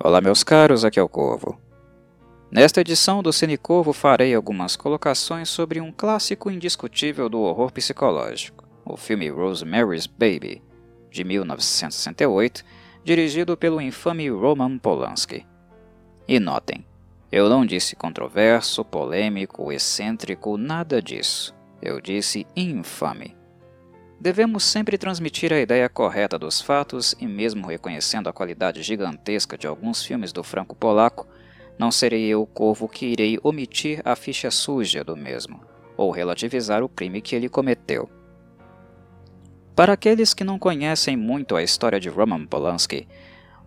Olá, meus caros, aqui é o Corvo. Nesta edição do Cine Corvo farei algumas colocações sobre um clássico indiscutível do horror psicológico, o filme Rosemary's Baby, de 1968, dirigido pelo infame Roman Polanski. E notem, eu não disse controverso, polêmico, excêntrico, nada disso. Eu disse infame. Devemos sempre transmitir a ideia correta dos fatos e, mesmo reconhecendo a qualidade gigantesca de alguns filmes do franco-polaco, não serei eu o corvo que irei omitir a ficha suja do mesmo, ou relativizar o crime que ele cometeu. Para aqueles que não conhecem muito a história de Roman Polanski,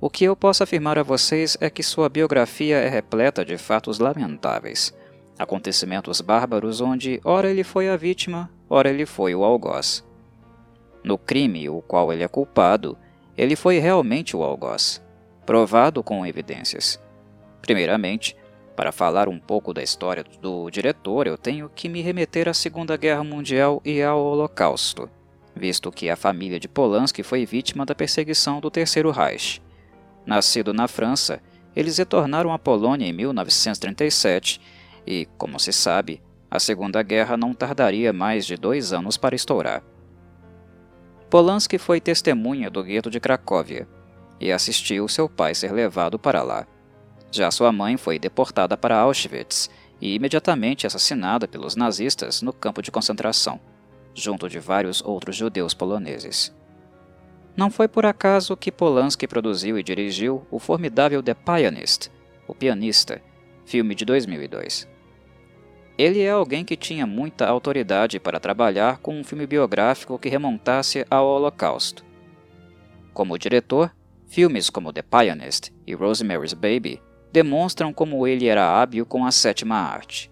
o que eu posso afirmar a vocês é que sua biografia é repleta de fatos lamentáveis, acontecimentos bárbaros onde ora ele foi a vítima, ora ele foi o algoz. No crime o qual ele é culpado, ele foi realmente o algoz, provado com evidências. Primeiramente, para falar um pouco da história do diretor, eu tenho que me remeter à Segunda Guerra Mundial e ao Holocausto, visto que a família de Polanski foi vítima da perseguição do Terceiro Reich. Nascido na França, eles retornaram à Polônia em 1937 e, como se sabe, a Segunda Guerra não tardaria mais de dois anos para estourar. Polanski foi testemunha do gueto de Cracóvia e assistiu seu pai ser levado para lá. Já sua mãe foi deportada para Auschwitz e imediatamente assassinada pelos nazistas no campo de concentração, junto de vários outros judeus poloneses. Não foi por acaso que Polanski produziu e dirigiu o formidável The Pianist, O Pianista, filme de 2002. Ele é alguém que tinha muita autoridade para trabalhar com um filme biográfico que remontasse ao Holocausto. Como diretor, filmes como The Pianist e Rosemary's Baby demonstram como ele era hábil com a sétima arte.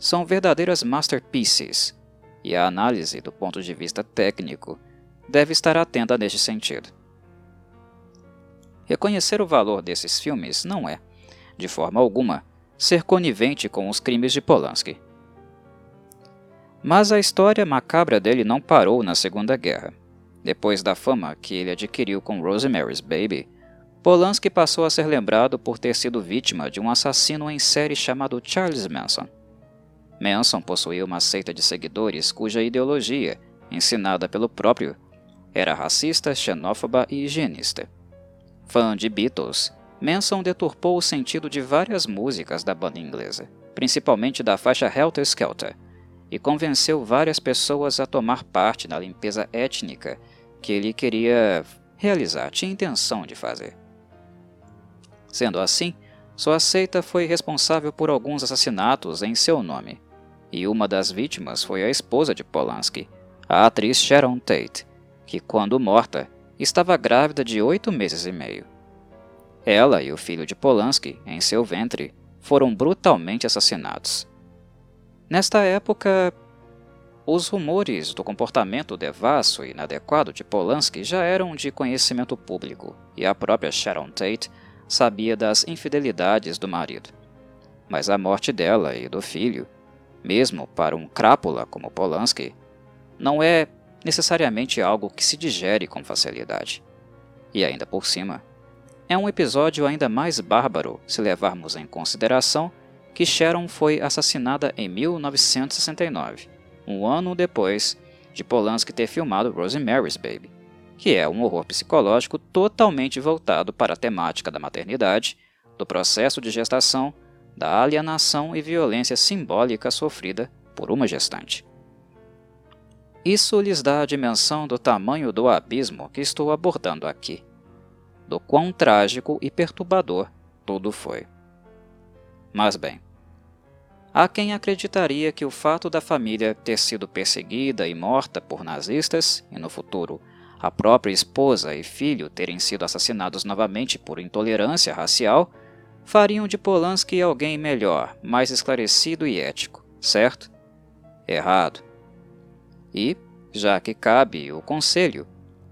São verdadeiras masterpieces, e a análise do ponto de vista técnico deve estar atenta neste sentido. Reconhecer o valor desses filmes não é, de forma alguma, ser conivente com os crimes de Polanski. Mas a história macabra dele não parou na Segunda Guerra. Depois da fama que ele adquiriu com Rosemary's Baby, Polanski passou a ser lembrado por ter sido vítima de um assassino em série chamado Charles Manson. Manson possuía uma seita de seguidores cuja ideologia, ensinada pelo próprio, era racista, xenófoba e higienista. Fã de Beatles, Manson deturpou o sentido de várias músicas da banda inglesa, principalmente da faixa Helter Skelter, e convenceu várias pessoas a tomar parte na limpeza étnica que ele queria realizar, tinha intenção de fazer. Sendo assim, sua seita foi responsável por alguns assassinatos em seu nome, e uma das vítimas foi a esposa de Polanski, a atriz Sharon Tate, que, quando morta, estava grávida de oito meses e meio. Ela e o filho de Polanski, em seu ventre, foram brutalmente assassinados. Nesta época, os rumores do comportamento devasso e inadequado de Polanski já eram de conhecimento público, e a própria Sharon Tate sabia das infidelidades do marido. Mas a morte dela e do filho, mesmo para um crápula como Polanski, não é necessariamente algo que se digere com facilidade. E ainda por cima, é um episódio ainda mais bárbaro se levarmos em consideração que Sharon foi assassinada em 1969, um ano depois de Polanski ter filmado Rosemary's Baby, que é um horror psicológico totalmente voltado para a temática da maternidade, do processo de gestação, da alienação e violência simbólica sofrida por uma gestante. Isso lhes dá a dimensão do tamanho do abismo que estou abordando aqui do quão trágico e perturbador tudo foi. Mas bem, há quem acreditaria que o fato da família ter sido perseguida e morta por nazistas, e no futuro a própria esposa e filho terem sido assassinados novamente por intolerância racial, fariam de Polanski alguém melhor, mais esclarecido e ético, certo? Errado. E, já que cabe o conselho,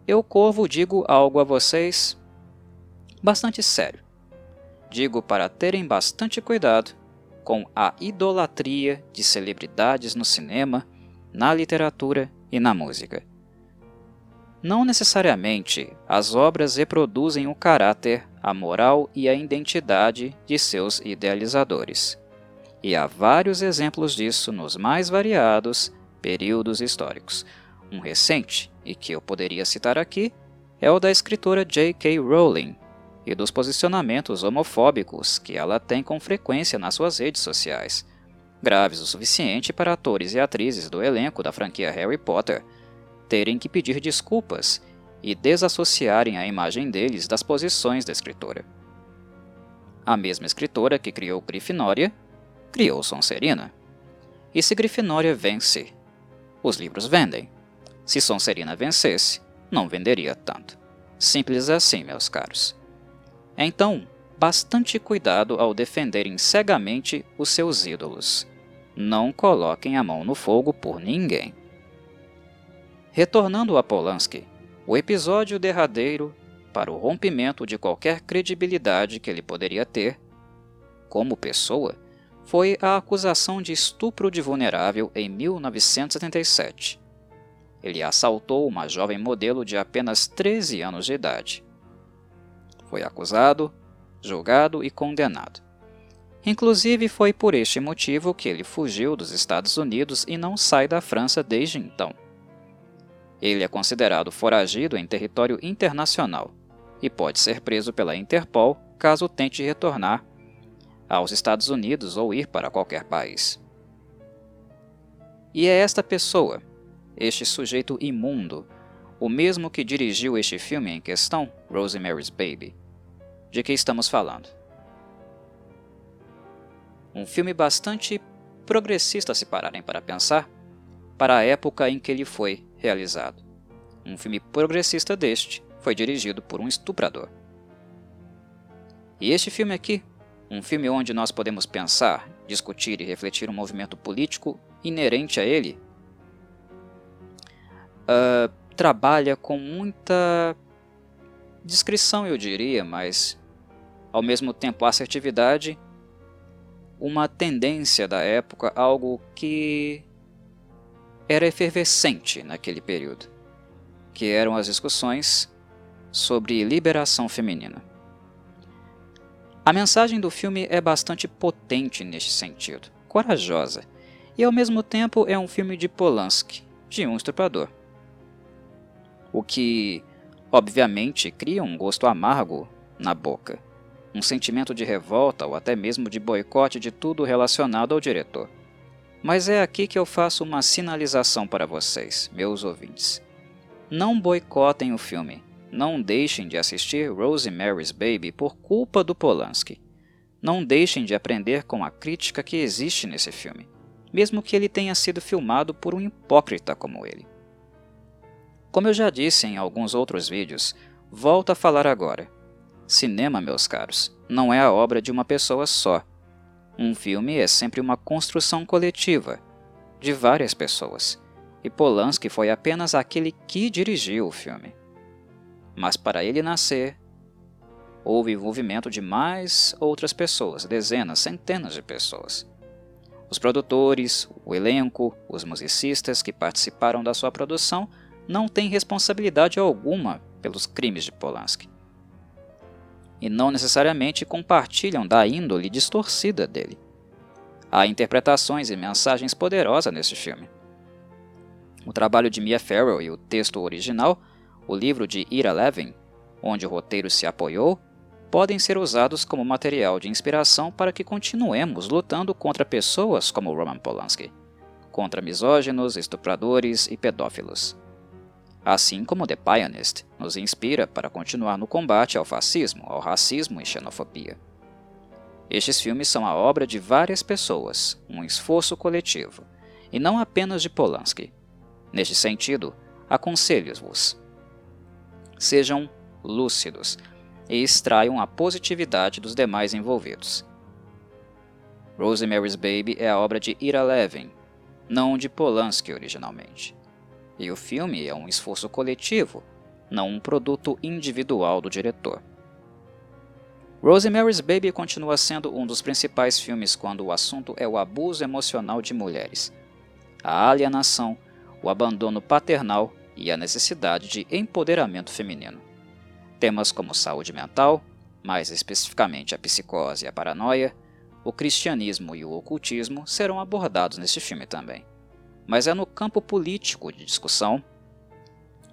eu, Corvo, digo algo a vocês bastante sério. Digo para terem bastante cuidado com a idolatria de celebridades no cinema, na literatura e na música. Não necessariamente as obras reproduzem o caráter, a moral e a identidade de seus idealizadores. E há vários exemplos disso nos mais variados períodos históricos. Um recente, e que eu poderia citar aqui, é o da escritora J.K. Rowling e dos posicionamentos homofóbicos que ela tem com frequência nas suas redes sociais, graves o suficiente para atores e atrizes do elenco da franquia Harry Potter terem que pedir desculpas e desassociarem a imagem deles das posições da escritora. A mesma escritora que criou Grifinória criou Sonserina. E se Grifinória vence, os livros vendem. Se Sonserina vencesse, não venderia tanto. Simples assim, meus caros. Então, bastante cuidado ao defenderem cegamente os seus ídolos. Não coloquem a mão no fogo por ninguém. Retornando a Polanski, o episódio derradeiro para o rompimento de qualquer credibilidade que ele poderia ter, como pessoa, foi a acusação de estupro de vulnerável em 1977. Ele assaltou uma jovem modelo de apenas 13 anos de idade. Foi acusado, julgado e condenado. Inclusive, foi por este motivo que ele fugiu dos Estados Unidos e não sai da França desde então. Ele é considerado foragido em território internacional e pode ser preso pela Interpol caso tente retornar aos Estados Unidos ou ir para qualquer país. E é esta pessoa, este sujeito imundo, o mesmo que dirigiu este filme em questão, Rosemary's Baby. De que estamos falando? Um filme bastante progressista se pararem para pensar, para a época em que ele foi realizado. Um filme progressista deste foi dirigido por um estuprador. E este filme aqui, um filme onde nós podemos pensar, discutir e refletir um movimento político inerente a ele, uh, trabalha com muita discrição, eu diria, mas ao mesmo tempo assertividade, uma tendência da época, algo que era efervescente naquele período, que eram as discussões sobre liberação feminina. A mensagem do filme é bastante potente neste sentido, corajosa, e ao mesmo tempo é um filme de Polanski, de um estuprador. O que, obviamente, cria um gosto amargo na boca, um sentimento de revolta ou até mesmo de boicote de tudo relacionado ao diretor. Mas é aqui que eu faço uma sinalização para vocês, meus ouvintes. Não boicotem o filme. Não deixem de assistir Rosemary's Baby por culpa do Polanski. Não deixem de aprender com a crítica que existe nesse filme, mesmo que ele tenha sido filmado por um hipócrita como ele. Como eu já disse em alguns outros vídeos, volto a falar agora. Cinema, meus caros, não é a obra de uma pessoa só um filme é sempre uma construção coletiva, de várias pessoas, e Polanski foi apenas aquele que dirigiu o filme. Mas para ele nascer, houve envolvimento de mais outras pessoas, dezenas, centenas de pessoas. Os produtores, o elenco, os musicistas que participaram da sua produção não têm responsabilidade alguma pelos crimes de Polanski e não necessariamente compartilham da índole distorcida dele. Há interpretações e mensagens poderosas nesse filme. O trabalho de Mia Farrow e o texto original, o livro de Ira Levin, onde o roteiro se apoiou, podem ser usados como material de inspiração para que continuemos lutando contra pessoas como Roman Polanski, contra misóginos, estupradores e pedófilos assim como The Pianist nos inspira para continuar no combate ao fascismo, ao racismo e xenofobia. Estes filmes são a obra de várias pessoas, um esforço coletivo, e não apenas de Polanski. Neste sentido, aconselho-vos. Sejam lúcidos e extraiam a positividade dos demais envolvidos. Rosemary's Baby é a obra de Ira Levin, não de Polanski originalmente. E o filme é um esforço coletivo, não um produto individual do diretor. Rosemary's Baby continua sendo um dos principais filmes quando o assunto é o abuso emocional de mulheres, a alienação, o abandono paternal e a necessidade de empoderamento feminino. Temas como saúde mental, mais especificamente a psicose e a paranoia, o cristianismo e o ocultismo serão abordados neste filme também. Mas é no campo político de discussão,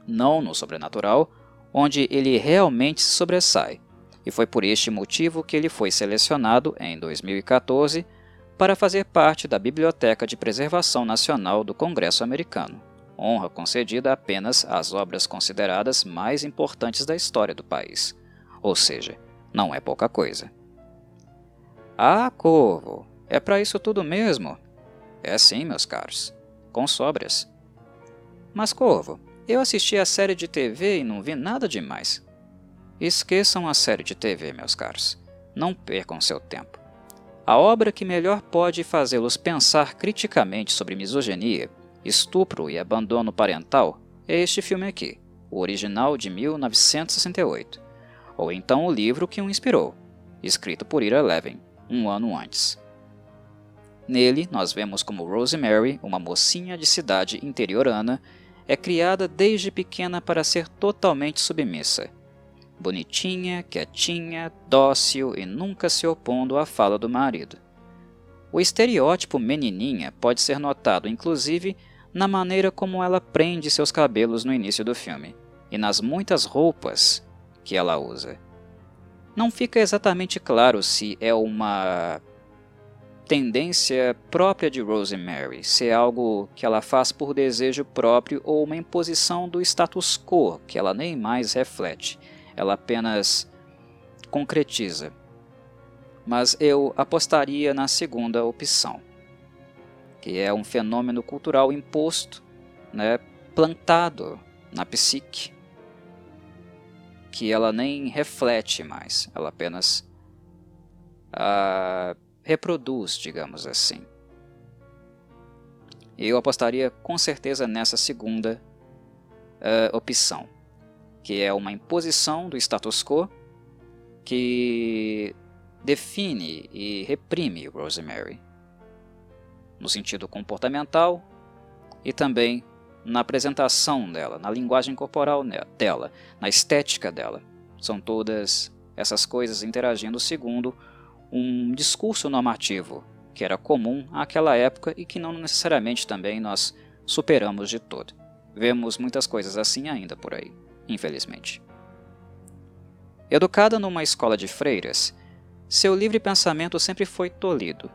não no sobrenatural, onde ele realmente se sobressai, e foi por este motivo que ele foi selecionado em 2014 para fazer parte da Biblioteca de Preservação Nacional do Congresso Americano, honra concedida apenas às obras consideradas mais importantes da história do país, ou seja, não é pouca coisa. Ah, Corvo, é para isso tudo mesmo? É sim, meus caros, com sobras. Mas, Corvo, eu assisti a série de TV e não vi nada demais. Esqueçam a série de TV, meus caros. Não percam seu tempo. A obra que melhor pode fazê-los pensar criticamente sobre misoginia, estupro e abandono parental é este filme aqui, o original de 1968, ou então o livro que o inspirou, escrito por Ira Levin, um ano antes. Nele, nós vemos como Rosemary, uma mocinha de cidade interiorana, é criada desde pequena para ser totalmente submissa. Bonitinha, quietinha, dócil e nunca se opondo à fala do marido. O estereótipo menininha pode ser notado, inclusive, na maneira como ela prende seus cabelos no início do filme e nas muitas roupas que ela usa. Não fica exatamente claro se é uma tendência própria de Rosemary, se é algo que ela faz por desejo próprio ou uma imposição do status quo que ela nem mais reflete, ela apenas concretiza. Mas eu apostaria na segunda opção, que é um fenômeno cultural imposto, né, plantado na psique, que ela nem reflete mais, ela apenas uh, reproduz, digamos assim. Eu apostaria com certeza nessa segunda uh, opção, que é uma imposição do status quo que define e reprime Rosemary, no sentido comportamental e também na apresentação dela, na linguagem corporal dela, na estética dela. São todas essas coisas interagindo segundo um discurso normativo que era comum àquela época e que não necessariamente também nós superamos de todo. Vemos muitas coisas assim ainda por aí, infelizmente. Educada numa escola de freiras, seu livre pensamento sempre foi tolhido,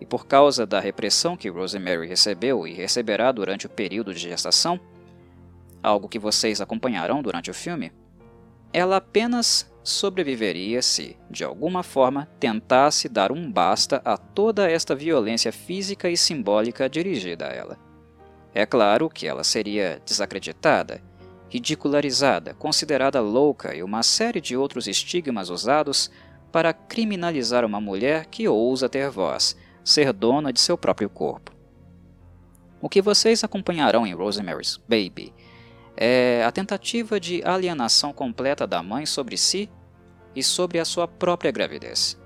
e por causa da repressão que Rosemary recebeu e receberá durante o período de gestação, algo que vocês acompanharão durante o filme, ela apenas sobreviveria se, de alguma forma, tentasse dar um basta a toda esta violência física e simbólica dirigida a ela. É claro que ela seria desacreditada, ridicularizada, considerada louca e uma série de outros estigmas usados para criminalizar uma mulher que ousa ter voz, ser dona de seu próprio corpo. O que vocês acompanharão em Rosemary's Baby é a tentativa de alienação completa da mãe sobre si e sobre a sua própria gravidez.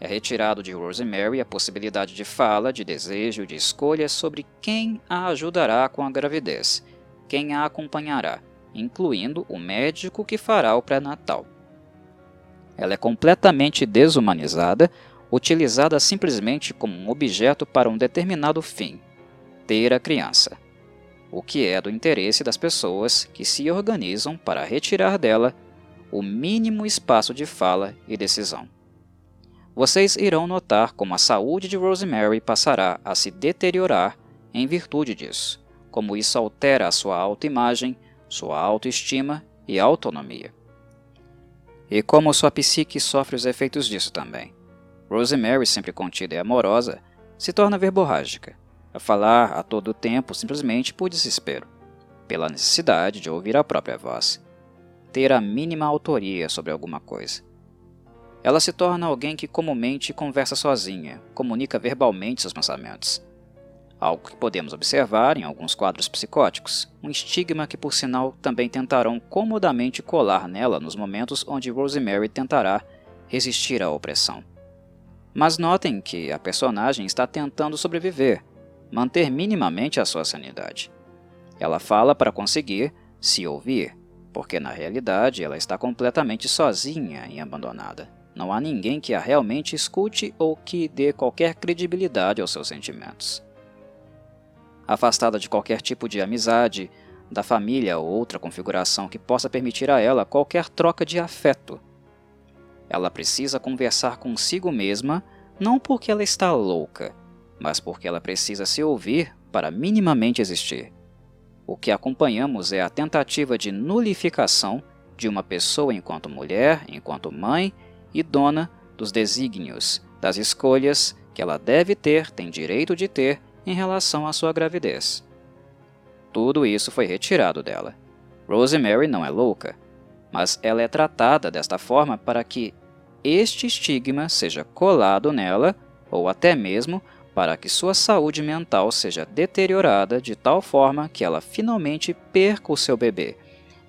É retirado de Rosemary a possibilidade de fala, de desejo, de escolha sobre quem a ajudará com a gravidez, quem a acompanhará, incluindo o médico que fará o pré-natal. Ela é completamente desumanizada, utilizada simplesmente como um objeto para um determinado fim, ter a criança, o que é do interesse das pessoas que se organizam para retirar dela o mínimo espaço de fala e decisão. Vocês irão notar como a saúde de Rosemary passará a se deteriorar em virtude disso, como isso altera a sua autoimagem, sua autoestima e autonomia. E como sua psique sofre os efeitos disso também. Rosemary, sempre contida e amorosa, se torna verborrágica, a falar a todo tempo simplesmente por desespero, pela necessidade de ouvir a própria voz ter a mínima autoria sobre alguma coisa. Ela se torna alguém que comumente conversa sozinha, comunica verbalmente seus pensamentos. Algo que podemos observar em alguns quadros psicóticos, um estigma que, por sinal, também tentarão comodamente colar nela nos momentos onde Rosemary tentará resistir à opressão. Mas notem que a personagem está tentando sobreviver, manter minimamente a sua sanidade. Ela fala para conseguir se ouvir, porque na realidade ela está completamente sozinha e abandonada. Não há ninguém que a realmente escute ou que dê qualquer credibilidade aos seus sentimentos. Afastada de qualquer tipo de amizade, da família ou outra configuração que possa permitir a ela qualquer troca de afeto. Ela precisa conversar consigo mesma, não porque ela está louca, mas porque ela precisa se ouvir para minimamente existir. O que acompanhamos é a tentativa de nulificação de uma pessoa enquanto mulher, enquanto mãe e dona dos desígnios, das escolhas que ela deve ter, tem direito de ter em relação à sua gravidez. Tudo isso foi retirado dela. Rosemary não é louca, mas ela é tratada desta forma para que este estigma seja colado nela ou até mesmo para que sua saúde mental seja deteriorada de tal forma que ela finalmente perca o seu bebê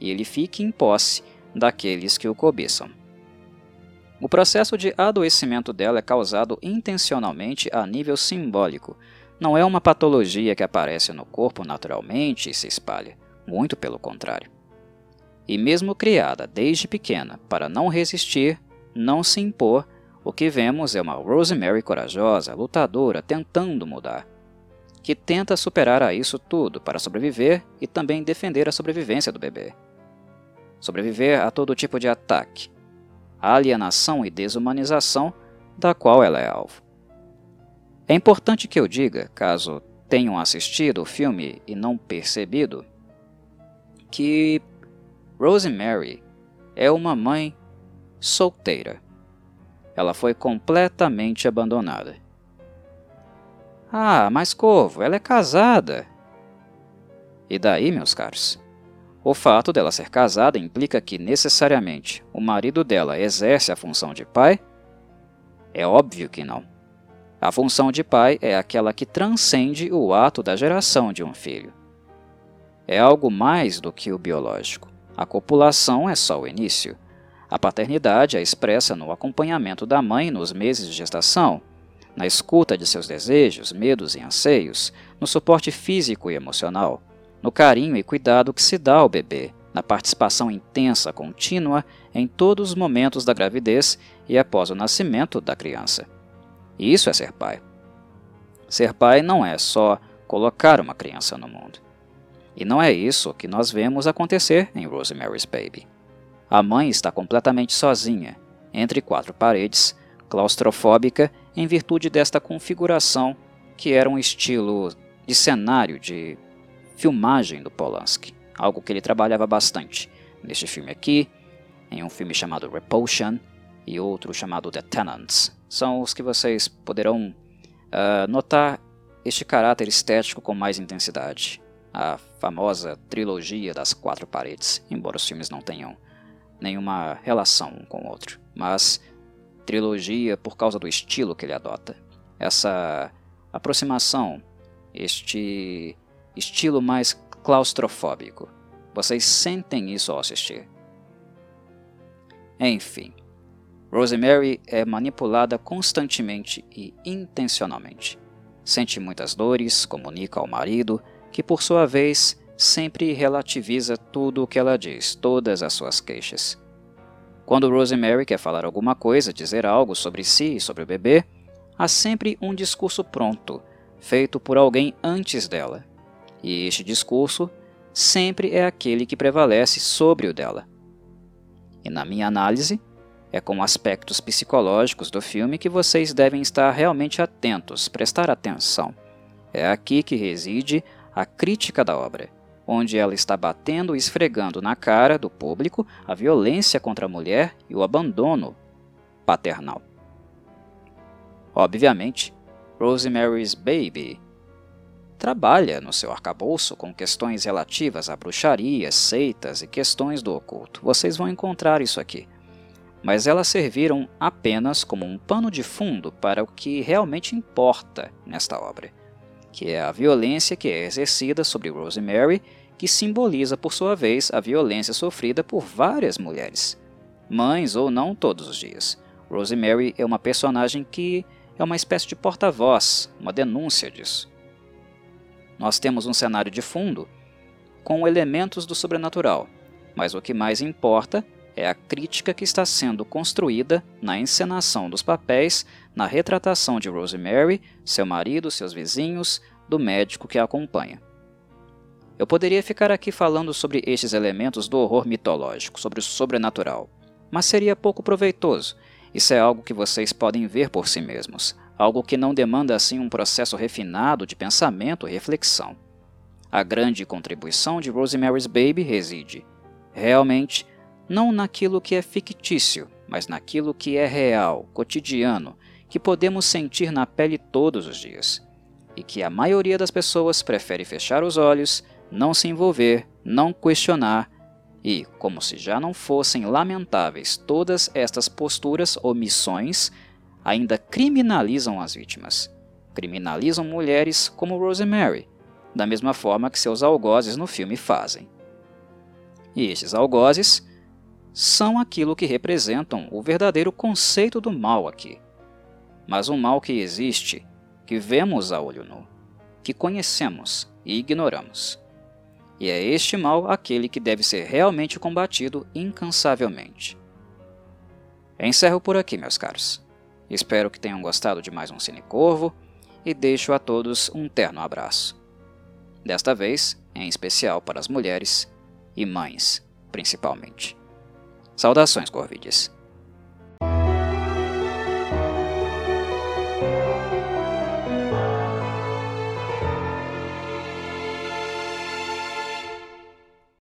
e ele fique em posse daqueles que o cobiçam. O processo de adoecimento dela é causado intencionalmente a nível simbólico, não é uma patologia que aparece no corpo naturalmente e se espalha, muito pelo contrário. E mesmo criada desde pequena para não resistir, não se impor, o que vemos é uma Rosemary corajosa, lutadora, tentando mudar, que tenta superar a isso tudo para sobreviver e também defender a sobrevivência do bebê. Sobreviver a todo tipo de ataque, alienação e desumanização da qual ela é alvo. É importante que eu diga, caso tenham assistido o filme e não percebido, que Rosemary é uma mãe solteira. Ela foi completamente abandonada. Ah, mas Corvo, ela é casada. E daí, meus caros? O fato dela ser casada implica que necessariamente o marido dela exerce a função de pai? É óbvio que não. A função de pai é aquela que transcende o ato da geração de um filho. É algo mais do que o biológico. A copulação é só o início. A paternidade é expressa no acompanhamento da mãe nos meses de gestação, na escuta de seus desejos, medos e anseios, no suporte físico e emocional, no carinho e cuidado que se dá ao bebê, na participação intensa, contínua em todos os momentos da gravidez e após o nascimento da criança. Isso é ser pai. Ser pai não é só colocar uma criança no mundo. E não é isso que nós vemos acontecer em Rosemary's Baby. A mãe está completamente sozinha, entre quatro paredes, claustrofóbica em virtude desta configuração que era um estilo de cenário de filmagem do Polanski, algo que ele trabalhava bastante neste filme aqui, em um filme chamado Repulsion e outro chamado The Tenants, são os que vocês poderão uh, notar este caráter estético com mais intensidade. A famosa trilogia das quatro paredes, embora os filmes não tenham nenhuma relação um com o outro, mas trilogia por causa do estilo que ele adota. Essa aproximação, este estilo mais claustrofóbico. Vocês sentem isso ao assistir. Enfim, Rosemary é manipulada constantemente e intencionalmente. Sente muitas dores, comunica ao marido, que por sua vez sempre relativiza tudo o que ela diz, todas as suas queixas. Quando Rosemary quer falar alguma coisa, dizer algo sobre si e sobre o bebê, há sempre um discurso pronto, feito por alguém antes dela. E este discurso sempre é aquele que prevalece sobre o dela. E na minha análise, é com aspectos psicológicos do filme que vocês devem estar realmente atentos, prestar atenção. É aqui que reside a crítica da obra, onde ela está batendo e esfregando na cara do público a violência contra a mulher e o abandono paternal. Obviamente, Rosemary's Baby trabalha no seu arcabouço com questões relativas à bruxaria, seitas e questões do oculto. Vocês vão encontrar isso aqui mas elas serviram apenas como um pano de fundo para o que realmente importa nesta obra, que é a violência que é exercida sobre Rosemary, que simboliza por sua vez a violência sofrida por várias mulheres, mães ou não todos os dias. Rosemary é uma personagem que é uma espécie de porta-voz, uma denúncia disso. Nós temos um cenário de fundo com elementos do sobrenatural, mas o que mais importa é a crítica que está sendo construída na encenação dos papéis, na retratação de Rosemary, seu marido, seus vizinhos, do médico que a acompanha. Eu poderia ficar aqui falando sobre estes elementos do horror mitológico, sobre o sobrenatural, mas seria pouco proveitoso. Isso é algo que vocês podem ver por si mesmos, algo que não demanda assim um processo refinado de pensamento e reflexão. A grande contribuição de Rosemary's Baby reside, realmente, não naquilo que é fictício, mas naquilo que é real, cotidiano, que podemos sentir na pele todos os dias, e que a maioria das pessoas prefere fechar os olhos não se envolver, não questionar e, como se já não fossem lamentáveis todas estas posturas ou missões, ainda criminalizam as vítimas. Criminalizam mulheres como Rosemary, da mesma forma que seus algozes no filme fazem. E estes algozes são aquilo que representam o verdadeiro conceito do mal aqui. Mas um mal que existe, que vemos a olho nu, que conhecemos e ignoramos. E é este mal aquele que deve ser realmente combatido incansavelmente. Encerro por aqui, meus caros. Espero que tenham gostado de mais um Cine Corvo e deixo a todos um terno abraço. Desta vez, em especial para as mulheres e mães, principalmente. Saudações, Corvides!